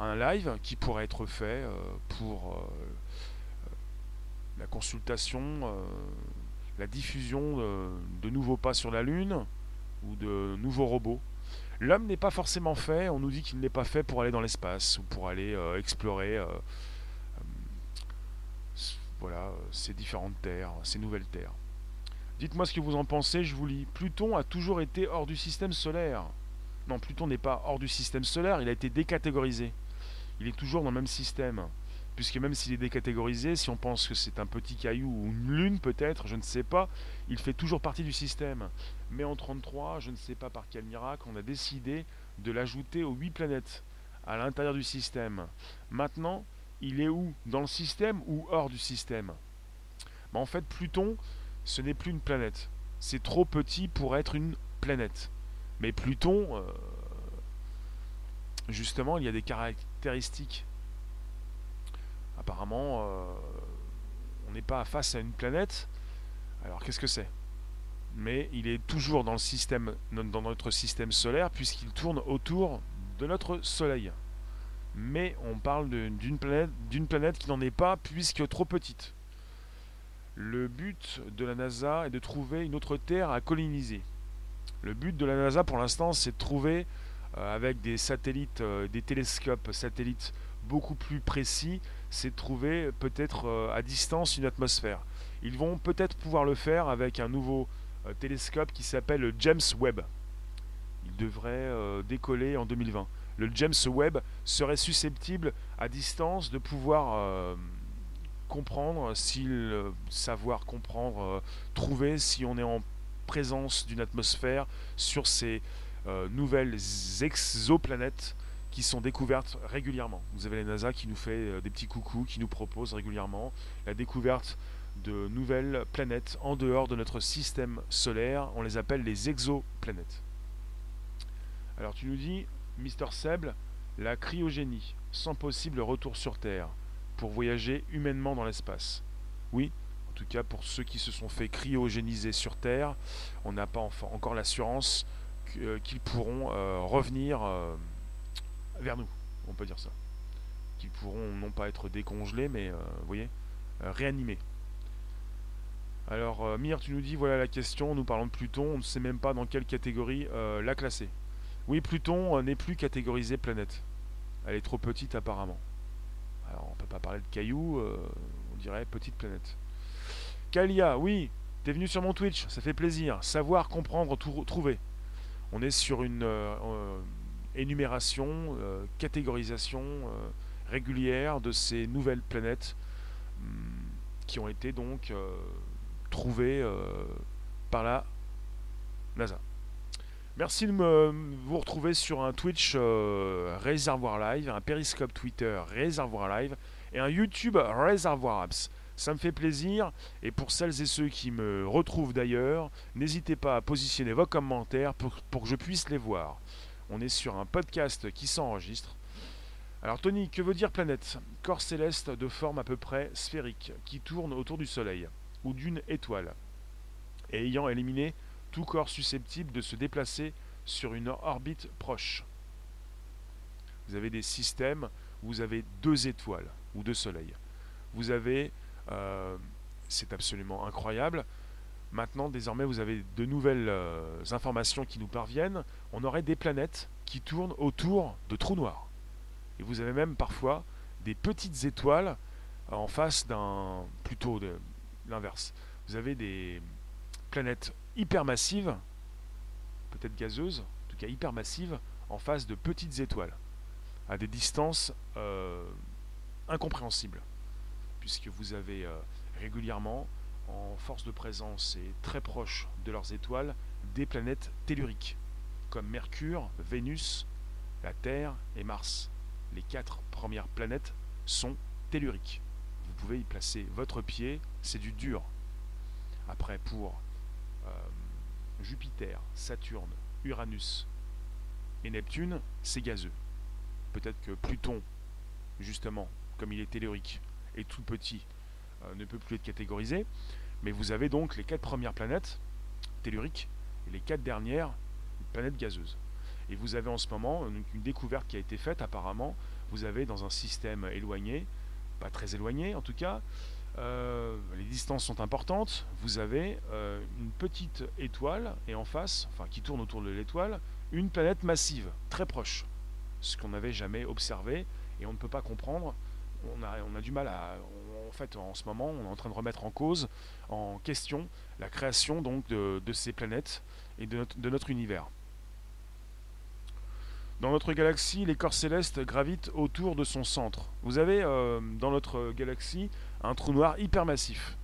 A: un live qui pourrait être fait euh, pour euh, la consultation, euh, la diffusion de nouveaux pas sur la Lune ou de nouveaux robots. L'homme n'est pas forcément fait, on nous dit qu'il n'est pas fait pour aller dans l'espace ou pour aller explorer voilà, ces différentes terres, ces nouvelles terres. Dites-moi ce que vous en pensez, je vous lis. Pluton a toujours été hors du système solaire. Non, Pluton n'est pas hors du système solaire, il a été décatégorisé. Il est toujours dans le même système. Puisque même s'il est décatégorisé, si on pense que c'est un petit caillou ou une lune peut-être, je ne sais pas, il fait toujours partie du système. Mais en 33, je ne sais pas par quel miracle, on a décidé de l'ajouter aux 8 planètes à l'intérieur du système. Maintenant, il est où? Dans le système ou hors du système? En fait, Pluton, ce n'est plus une planète. C'est trop petit pour être une planète. Mais Pluton, euh, justement, il y a des caractéristiques apparemment, on n'est pas face à une planète. Alors qu'est-ce que c'est? Mais il est toujours dans, le système, dans notre système solaire puisqu'il tourne autour de notre Soleil. Mais on parle d'une planète, planète qui n'en est pas puisque trop petite. Le but de la NASA est de trouver une autre Terre à coloniser. Le but de la NASA pour l'instant, c'est de trouver, euh, avec des satellites, euh, des télescopes satellites beaucoup plus précis, c'est de trouver peut-être euh, à distance une atmosphère. Ils vont peut-être pouvoir le faire avec un nouveau télescope qui s'appelle le James Webb. Il devrait décoller en 2020. Le James Webb serait susceptible à distance de pouvoir comprendre, s'il savoir comprendre, trouver si on est en présence d'une atmosphère sur ces euh, nouvelles exoplanètes qui sont découvertes régulièrement. Vous avez la NASA qui nous fait euh, des petits coucous, qui nous propose régulièrement la découverte de nouvelles planètes en dehors de notre système solaire. On les appelle les exoplanètes. Alors tu nous dis, Mister Seb, la cryogénie, sans possible retour sur Terre, pour voyager humainement dans l'espace. Oui, tout cas pour ceux qui se sont fait cryogéniser sur Terre, on n'a pas encore l'assurance euh, qu'ils pourront euh, revenir euh, vers nous, on peut dire ça. Qu'ils pourront non pas être décongelés, mais vous voyez, réanimés. Alors, Mir, tu nous dis voilà la question. Nous parlons de Pluton. On ne sait même pas dans quelle catégorie la classer. Oui, Pluton n'est plus catégorisé planète. Elle est trop petite apparemment. Alors, on peut pas parler de cailloux. on dirait petite planète. Kalia, oui, t'es venu sur mon Twitch, ça fait plaisir. Savoir, comprendre, trouver. On est sur une euh, euh, énumération, euh, catégorisation régulière de ces nouvelles planètes hmm, qui ont été donc trouvées par la NASA. Merci de me, vous retrouver sur un Twitch Réservoir Live, un Periscope Twitter Réservoir Live et un YouTube Réservoir Apps. Ça me fait plaisir. Et pour celles et ceux qui me retrouvent d'ailleurs, n'hésitez pas à positionner vos commentaires pour, que je puisse les voir. On est sur un podcast qui s'enregistre. Alors Tony, que veut dire planète? Corps céleste de forme à peu près sphérique, qui tourne autour du Soleil, ou d'une étoile, et ayant éliminé tout corps susceptible de se déplacer sur une orbite proche. Vous avez des systèmes où vous avez deux étoiles, ou deux soleils. Vous avez euh, c'est absolument incroyable. Maintenant, désormais, vous avez de nouvelles euh, informations qui nous parviennent. On aurait des planètes qui tournent autour de trous noirs. Et vous avez même parfois des petites étoiles en face d'un... plutôt de l'inverse. Vous avez des planètes hypermassives, peut-être gazeuses, en tout cas hypermassives, en face de petites étoiles, à des distances euh, incompréhensibles puisque vous avez euh, régulièrement, en force de présence et très proche de leurs étoiles, des planètes telluriques, comme Mercure, Vénus, la Terre et Mars. Les quatre premières planètes sont telluriques. Vous pouvez y placer votre pied, c'est du dur. Après, pour euh, Jupiter, Saturne, Uranus et Neptune, c'est gazeux. Peut-être que Pluton, justement, comme il est tellurique, tout petit euh, ne peut plus être catégorisé. Mais vous avez donc les quatre premières planètes telluriques et les quatre dernières planètes gazeuses. Et vous avez en ce moment une découverte qui a été faite apparemment. Vous avez dans un système éloigné, pas très éloigné en tout cas, euh, les distances sont importantes. Vous avez euh, une petite étoile et en face, enfin qui tourne autour de l'étoile, une planète massive, très proche. Ce qu'on n'avait jamais observé et on ne peut pas comprendre on a, du mal à. en fait, en ce moment, on est en train de remettre en cause, en question, la création de, ces planètes et de notre, univers. Dans notre galaxie, les corps célestes gravitent autour de son centre. Vous avez euh, dans notre galaxie un trou noir hypermassif.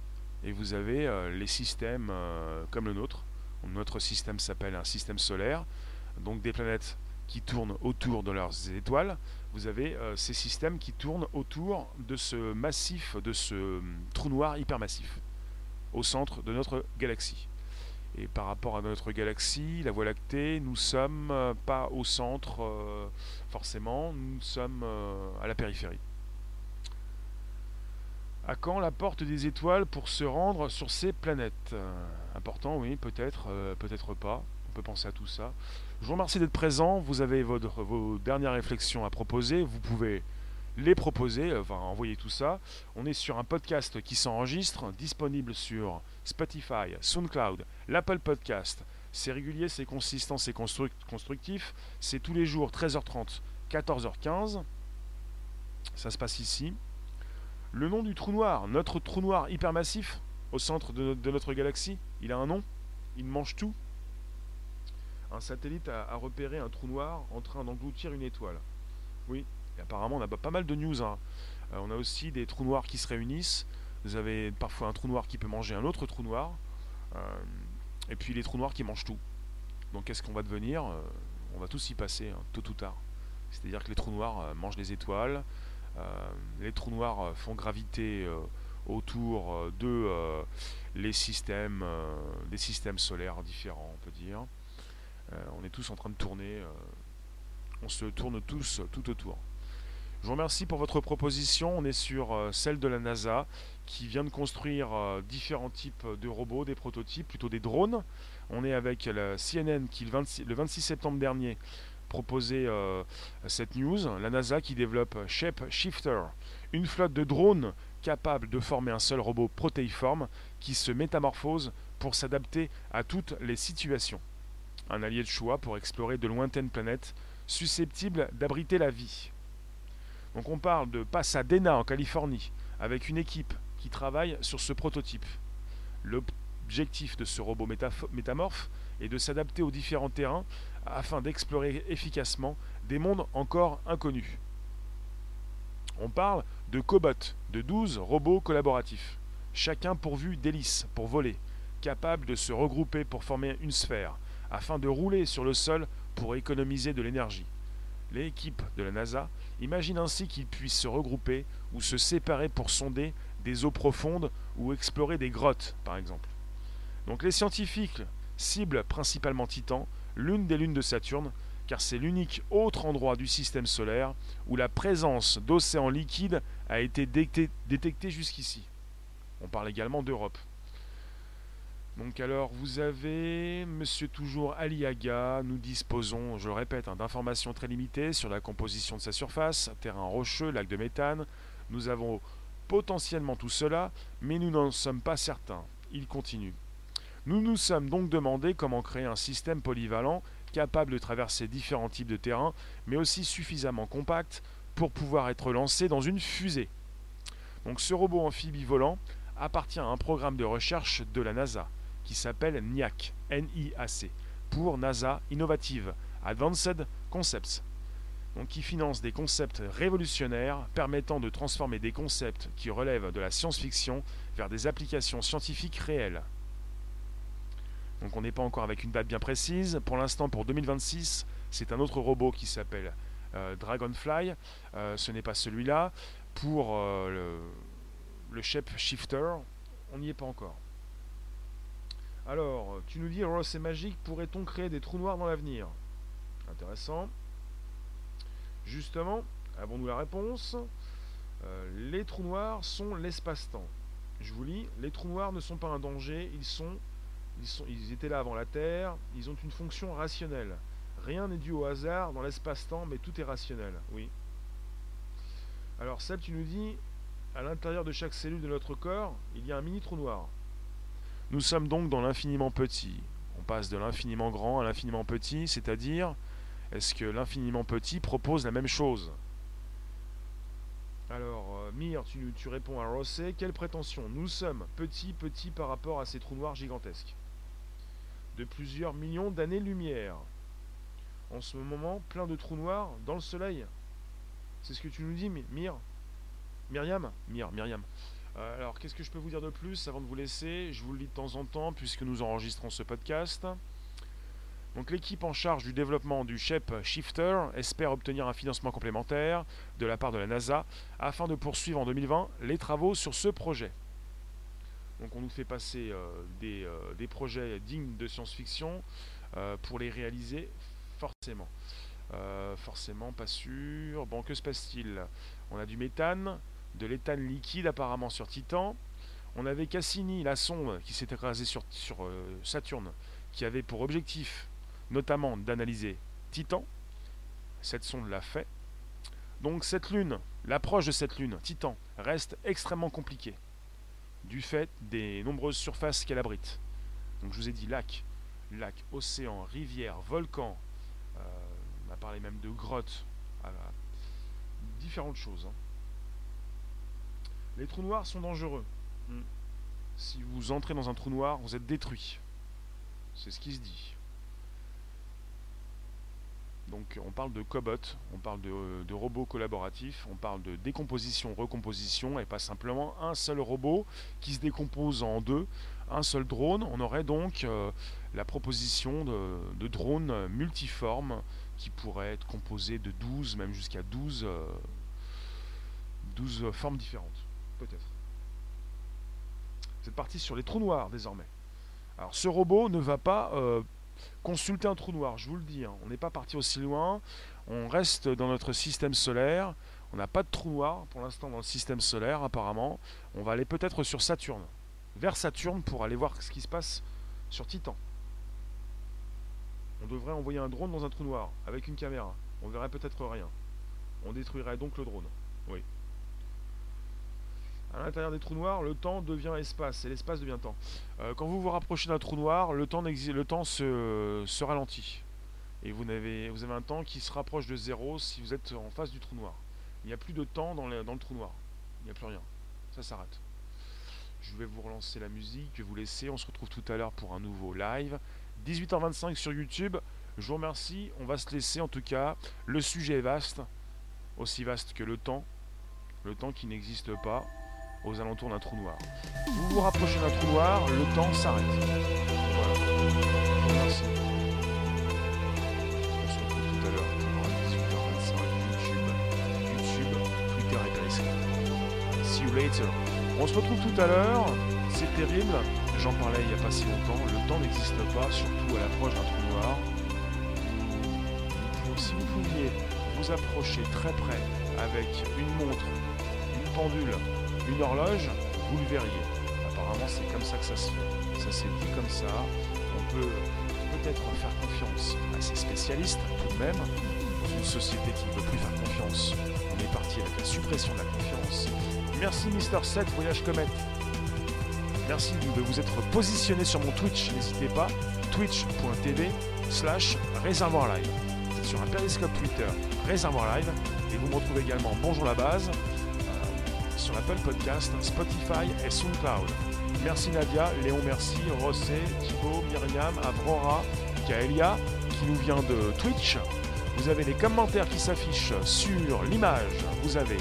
A: Et vous avez euh, les systèmes euh, comme le nôtre. Notre système s'appelle un système solaire. Donc des planètes qui tournent autour de leurs étoiles vous avez euh, ces systèmes qui tournent autour de ce massif, de ce hum, trou noir hypermassif, au centre de notre galaxie. Et par rapport à notre galaxie, la Voie lactée, nous sommes euh, pas au centre euh, forcément, nous sommes à la périphérie. À quand la porte des étoiles pour se rendre sur ces planètes? Important, oui, peut-être, peut-être pas. On peut penser à tout ça. Je vous remercie d'être présent. Vous avez vos dernières réflexions à proposer. Vous pouvez les proposer, enfin envoyer tout ça. On est sur un podcast qui s'enregistre, disponible sur Spotify, SoundCloud, l'Apple Podcast. C'est régulier, c'est consistant, c'est constructif. C'est tous les jours 13h30, 14h15. Ça se passe ici. Le nom du trou noir, notre trou noir hypermassif au centre de, notre galaxie, il a un nom Il mange tout Un satellite a repéré un trou noir en train d'engloutir une étoile. Oui, apparemment, on a pas mal de news. Hein. Euh, on a aussi des trous noirs qui se réunissent. Vous avez parfois un trou noir qui peut manger un autre trou noir. Euh, et puis les trous noirs qui mangent tout. Donc qu'est-ce qu'on va devenir? Euh, On va tous y passer, hein, tôt ou tard. C'est-à-dire que les trous noirs mangent les étoiles. les trous noirs font graviter autour de les systèmes, des systèmes solaires différents, on peut dire. On est tous en train de tourner. on se tourne tous tout autour. Je vous remercie pour votre proposition. On est sur euh, celle de la NASA qui vient de construire euh, différents types de robots, des prototypes, plutôt des drones. On est avec la CNN qui, le 26, septembre dernier, proposait euh, cette news. La NASA qui développe Shape Shifter, une flotte de drones capable de former un seul robot protéiforme qui se métamorphose pour s'adapter à toutes les situations. Un allié de choix pour explorer de lointaines planètes susceptibles d'abriter la vie. Donc on parle de Pasadena en Californie, avec une équipe qui travaille sur ce prototype. L'objectif de ce robot métamorphe est de s'adapter aux différents terrains afin d'explorer efficacement des mondes encore inconnus. On parle de cobots, de 12 robots collaboratifs, chacun pourvu d'hélices pour voler, capables de se regrouper pour former une sphère, afin de rouler sur le sol pour économiser de l'énergie. L'équipe de la NASA imagine ainsi qu'ils puissent se regrouper ou se séparer pour sonder des eaux profondes ou explorer des grottes, par exemple. Donc les scientifiques ciblent principalement Titan, l'une des lunes de Saturne, car c'est l'unique autre endroit du système solaire où la présence d'océans liquides a été détectée jusqu'ici. On parle également d'Europe. Donc alors vous avez Monsieur toujours Aliaga, nous disposons, je le répète, hein, d'informations très limitées sur la composition de sa surface, terrain rocheux, lac de méthane. Nous avons potentiellement tout cela, mais nous n'en sommes pas certains. Il continue. Nous nous sommes donc demandé comment créer un système polyvalent capable de traverser différents types de terrains, mais aussi suffisamment compact pour pouvoir être lancé dans une fusée. Donc ce robot amphibie volant appartient à un programme de recherche de la NASA qui s'appelle NIAC, N-I-A-C, pour NASA Innovative Advanced Concepts, donc qui finance des concepts révolutionnaires permettant de transformer des concepts qui relèvent de la science-fiction vers des applications scientifiques réelles. Donc on n'est pas encore avec une date bien précise. Pour l'instant, pour 2026, c'est un autre robot qui s'appelle euh, Dragonfly. Euh, ce n'est pas celui-là. Pour euh, le, le Shape Shifter, on n'y est pas encore. Alors, tu nous dis, Ross est magique, pourrait-on créer des trous noirs dans l'avenir? Intéressant. Justement, avons-nous la réponse? Euh, Les trous noirs sont l'espace-temps. Je vous lis, les trous noirs ne sont pas un danger, ils sont, ils sont, ils étaient là avant la Terre, ils ont une fonction rationnelle. Rien n'est dû au hasard dans l'espace-temps, mais tout est rationnel. Oui. Alors Seb, tu nous dis, à l'intérieur de chaque cellule de notre corps, il y a un mini trou noir. Nous sommes donc dans l'infiniment petit. On passe de l'infiniment grand à l'infiniment petit, c'est-à-dire, est-ce que l'infiniment petit propose la même chose? Alors, euh, tu, tu, réponds à Rosset, quelle prétention? Nous sommes petits, petits par rapport à ces trous noirs gigantesques. De plusieurs millions d'années-lumière. En ce moment, plein de trous noirs dans le soleil. C'est ce que tu nous dis, Mir? Myriam? Mir, Myriam. Euh, alors, qu'est-ce que je peux vous dire de plus avant de vous laisser? Je vous le lis de temps en temps puisque nous enregistrons ce podcast. Donc, l'équipe en charge du développement du SHEP Shifter espère obtenir un financement complémentaire de la part de la NASA afin de poursuivre en 2020 les travaux sur ce projet. Donc, on nous fait passer euh, euh, des, projets dignes de science-fiction pour les réaliser forcément. forcément, pas sûr. Bon, que se passe-t-il? On a du méthane, de l'éthane liquide apparemment sur Titan. On avait Cassini, la sonde qui s'est écrasée sur, euh, Saturne, qui avait pour objectif notamment d'analyser Titan. Cette sonde l'a fait. Donc cette lune, l'approche de cette lune, Titan, reste extrêmement compliquée du fait des nombreuses surfaces qu'elle abrite. Donc je vous ai dit lac, lac, océan, rivière, volcan, euh, on a parlé même de grottes, différentes choses. Hein. Les trous noirs sont dangereux. Hmm. Si vous entrez dans un trou noir, vous êtes détruit. C'est ce qui se dit. Donc on parle de cobot, on parle de, robots collaboratifs, on parle de décomposition, recomposition, et pas simplement un seul robot qui se décompose en deux, un seul drone. On aurait donc euh, la proposition de, drones multiformes qui pourraient être composés de 12, même jusqu'à 12, 12 euh, formes différentes, peut-être. C'est parti sur les trous noirs désormais. Alors ce robot ne va pas euh, consulter un trou noir, je vous le dis. Hein. On n'est pas parti aussi loin. On reste dans notre système solaire. On n'a pas de trou noir pour l'instant dans le système solaire, apparemment. On va aller peut-être sur Saturne. Vers Saturne pour aller voir ce qui se passe sur Titan. On devrait envoyer un drone dans un trou noir avec une caméra. On verrait peut-être rien. On détruirait donc le drone. Oui. À l'intérieur des trous noirs, le temps devient espace et l'espace devient temps. Euh, quand vous vous rapprochez d'un trou noir, le temps, le temps se, ralentit. Et vous avez, vous avez un temps qui se rapproche de zéro si vous êtes en face du trou noir. Il n'y a plus de temps dans, dans le trou noir. Il n'y a plus rien. Ça s'arrête. Je vais vous relancer la musique, je vais vous laisser. On se retrouve tout à l'heure pour un nouveau live. 18h25 sur YouTube. Je vous remercie. On va se laisser en tout cas. Le sujet est vaste. Aussi vaste que le temps. Le temps qui n'existe pas aux alentours d'un trou noir. Vous vous rapprochez d'un trou noir, le temps s'arrête. Voilà. Merci. On se retrouve tout à l'heure pour 18h25 YouTube, YouTube, Twitter et. See you later. On se retrouve tout à l'heure. C'est terrible. J'en parlais il n'y a pas si longtemps. Le temps n'existe pas, surtout à l'approche d'un trou noir. Si vous pouviez vous approcher très près avec une montre, une pendule, une horloge, vous le verriez. Apparemment, c'est comme ça que ça se fait. Ça s'est dit comme ça. On peut peut-être faire confiance à ces spécialistes, tout de même. Dans une société qui ne veut plus faire confiance, on est parti avec la suppression de la confiance. Merci Mister 7 Voyage Comet. Merci de vous être positionné sur mon Twitch. N'hésitez pas, twitch.tv slash réservoir live. C'est sur un périscope Twitter réservoir live. Et vous me retrouvez également Bonjour la base sur Apple Podcast, Spotify et SoundCloud. Merci Nadia, Léon merci, Rossé, Thibaut, Myriam, Avrora, Kaelia qui nous vient de Twitch. Vous avez les commentaires qui s'affichent sur l'image. Vous avez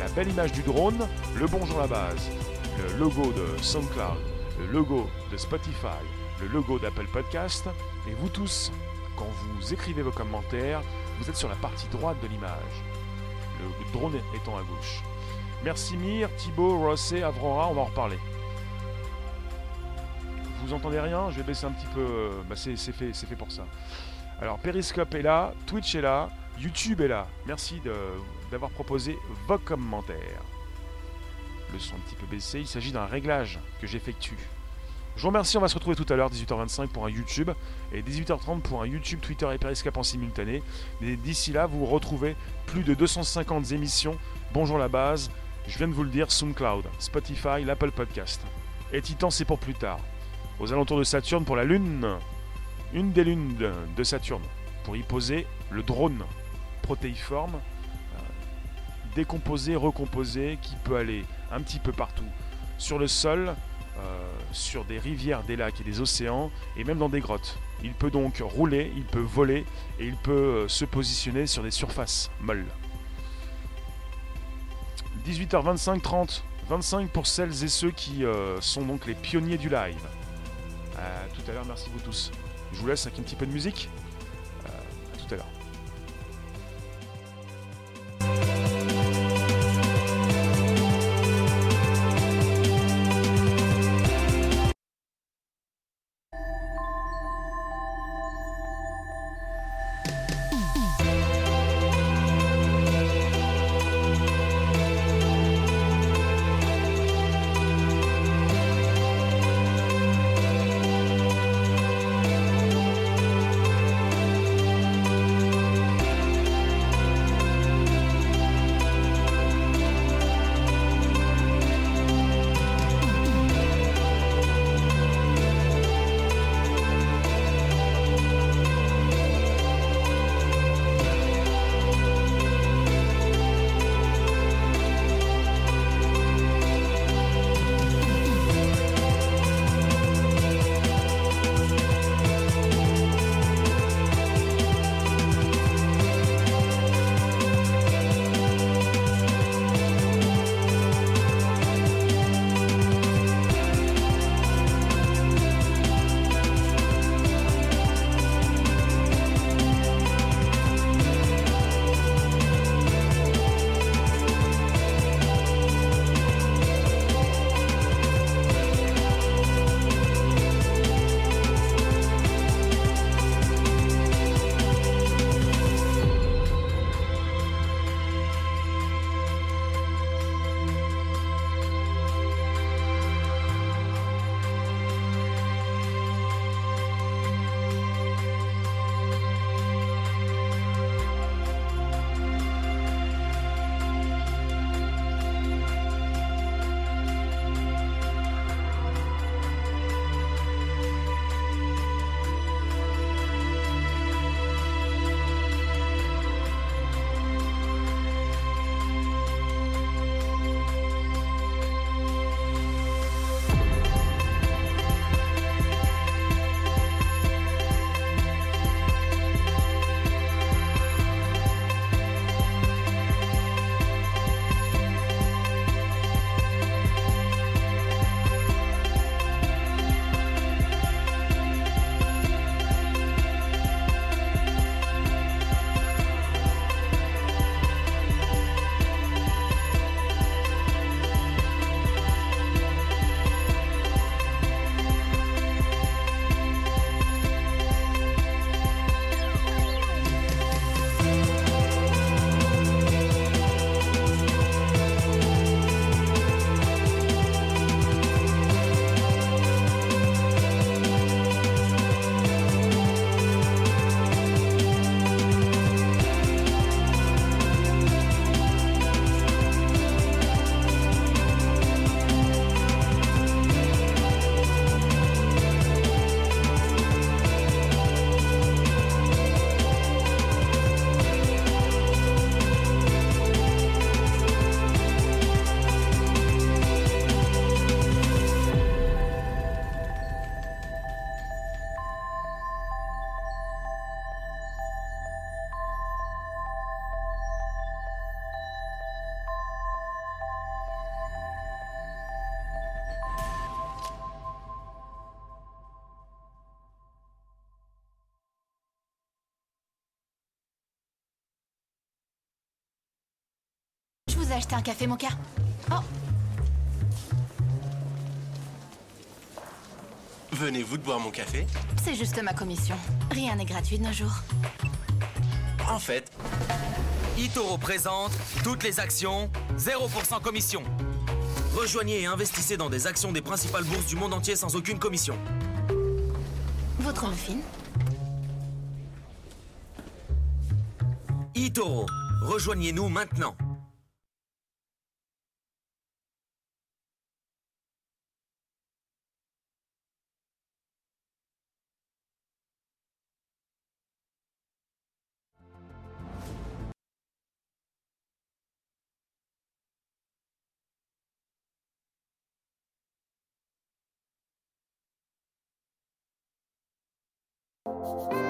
A: la belle image du drone, le bonjour à la base, le logo de SoundCloud, le logo de Spotify, le logo d'Apple Podcast. Et vous tous, quand vous écrivez vos commentaires, vous êtes sur la partie droite de l'image. Le drone étant à gauche. Merci Mir, Thibaut, Rosset, Avrora, on va en reparler. Vous entendez rien? Je vais baisser un petit peu. Euh, bah, c'est fait, fait pour ça. Alors Periscope est là, Twitch est là, YouTube est là. Merci d'avoir proposé vos commentaires. Le son un petit peu baissé, il s'agit d'un réglage que j'effectue. Je vous remercie, on va se retrouver tout à l'heure, 18h25 pour un YouTube et 18h30 pour un YouTube, Twitter et Periscope en simultané. d'ici là, vous retrouvez plus de 250 émissions. Bonjour la base, je viens de vous le dire, SoundCloud, Spotify, l'Apple Podcast. Et Titan, c'est pour plus tard. Aux alentours de Saturne pour la Lune, une des lunes de Saturne, pour y poser le drone protéiforme, euh, décomposé, recomposé, qui peut aller un petit peu partout sur le sol, euh, sur des rivières, des lacs et des océans, et même dans des grottes. Il peut donc rouler, il peut voler, et il peut euh, se positionner sur des surfaces molles. 18h25, 30, 25 pour celles et ceux qui euh, sont donc les pionniers du live. Euh, tout à l'heure, merci vous tous. Je vous laisse avec un petit peu de musique. Euh, à tout à l'heure.
B: Vous ai acheté un café mocha. Oh,
C: Venez-vous de boire mon café?
B: C'est juste ma commission. Rien n'est gratuit de nos jours.
C: En fait,
D: eToro présente toutes les actions, 0% commission. Rejoignez et investissez dans des actions des principales bourses du monde entier sans aucune commission.
B: Votre muffin?
D: eToro, rejoignez-nous maintenant.
B: Je vous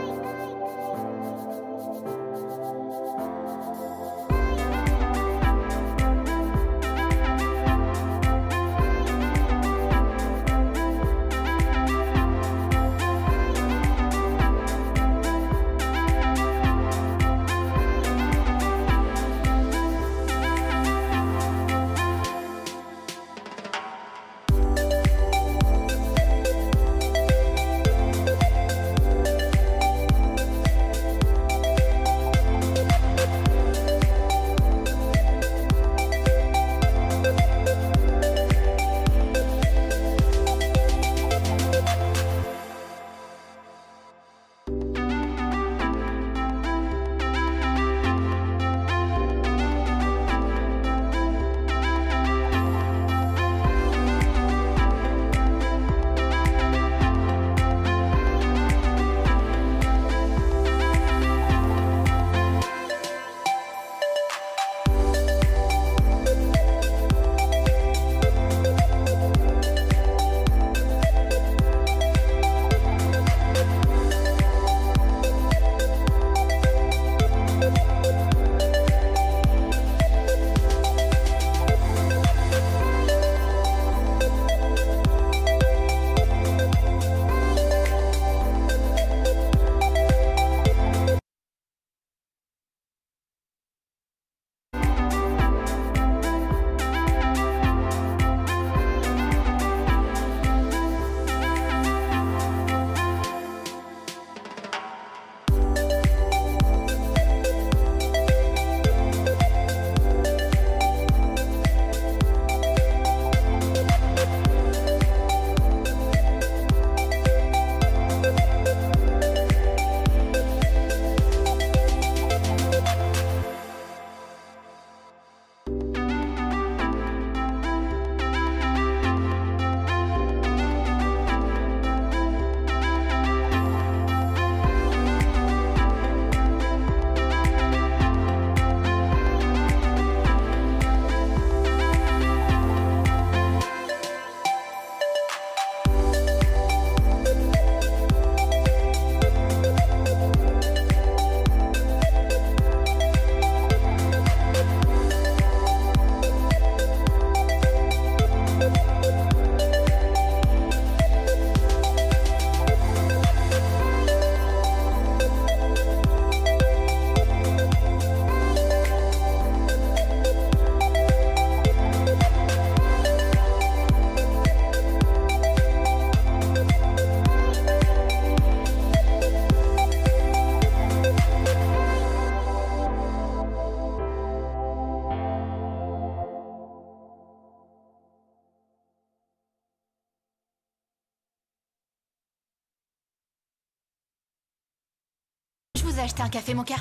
B: un café mocha.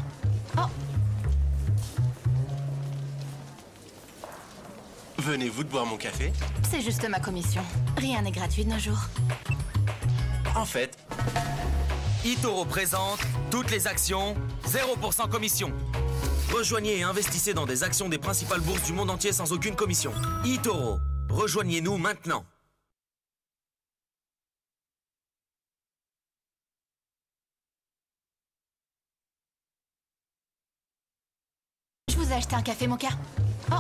B: Oh,
C: venez-vous de boire mon café
B: c'est juste ma commission. Rien n'est gratuit de nos jours.
C: En fait,
D: eToro présente toutes les actions, 0% commission. Rejoignez et investissez dans des actions des principales bourses du monde entier sans aucune commission. eToro, rejoignez-nous maintenant.
B: Ai acheté un café mocha. Oh,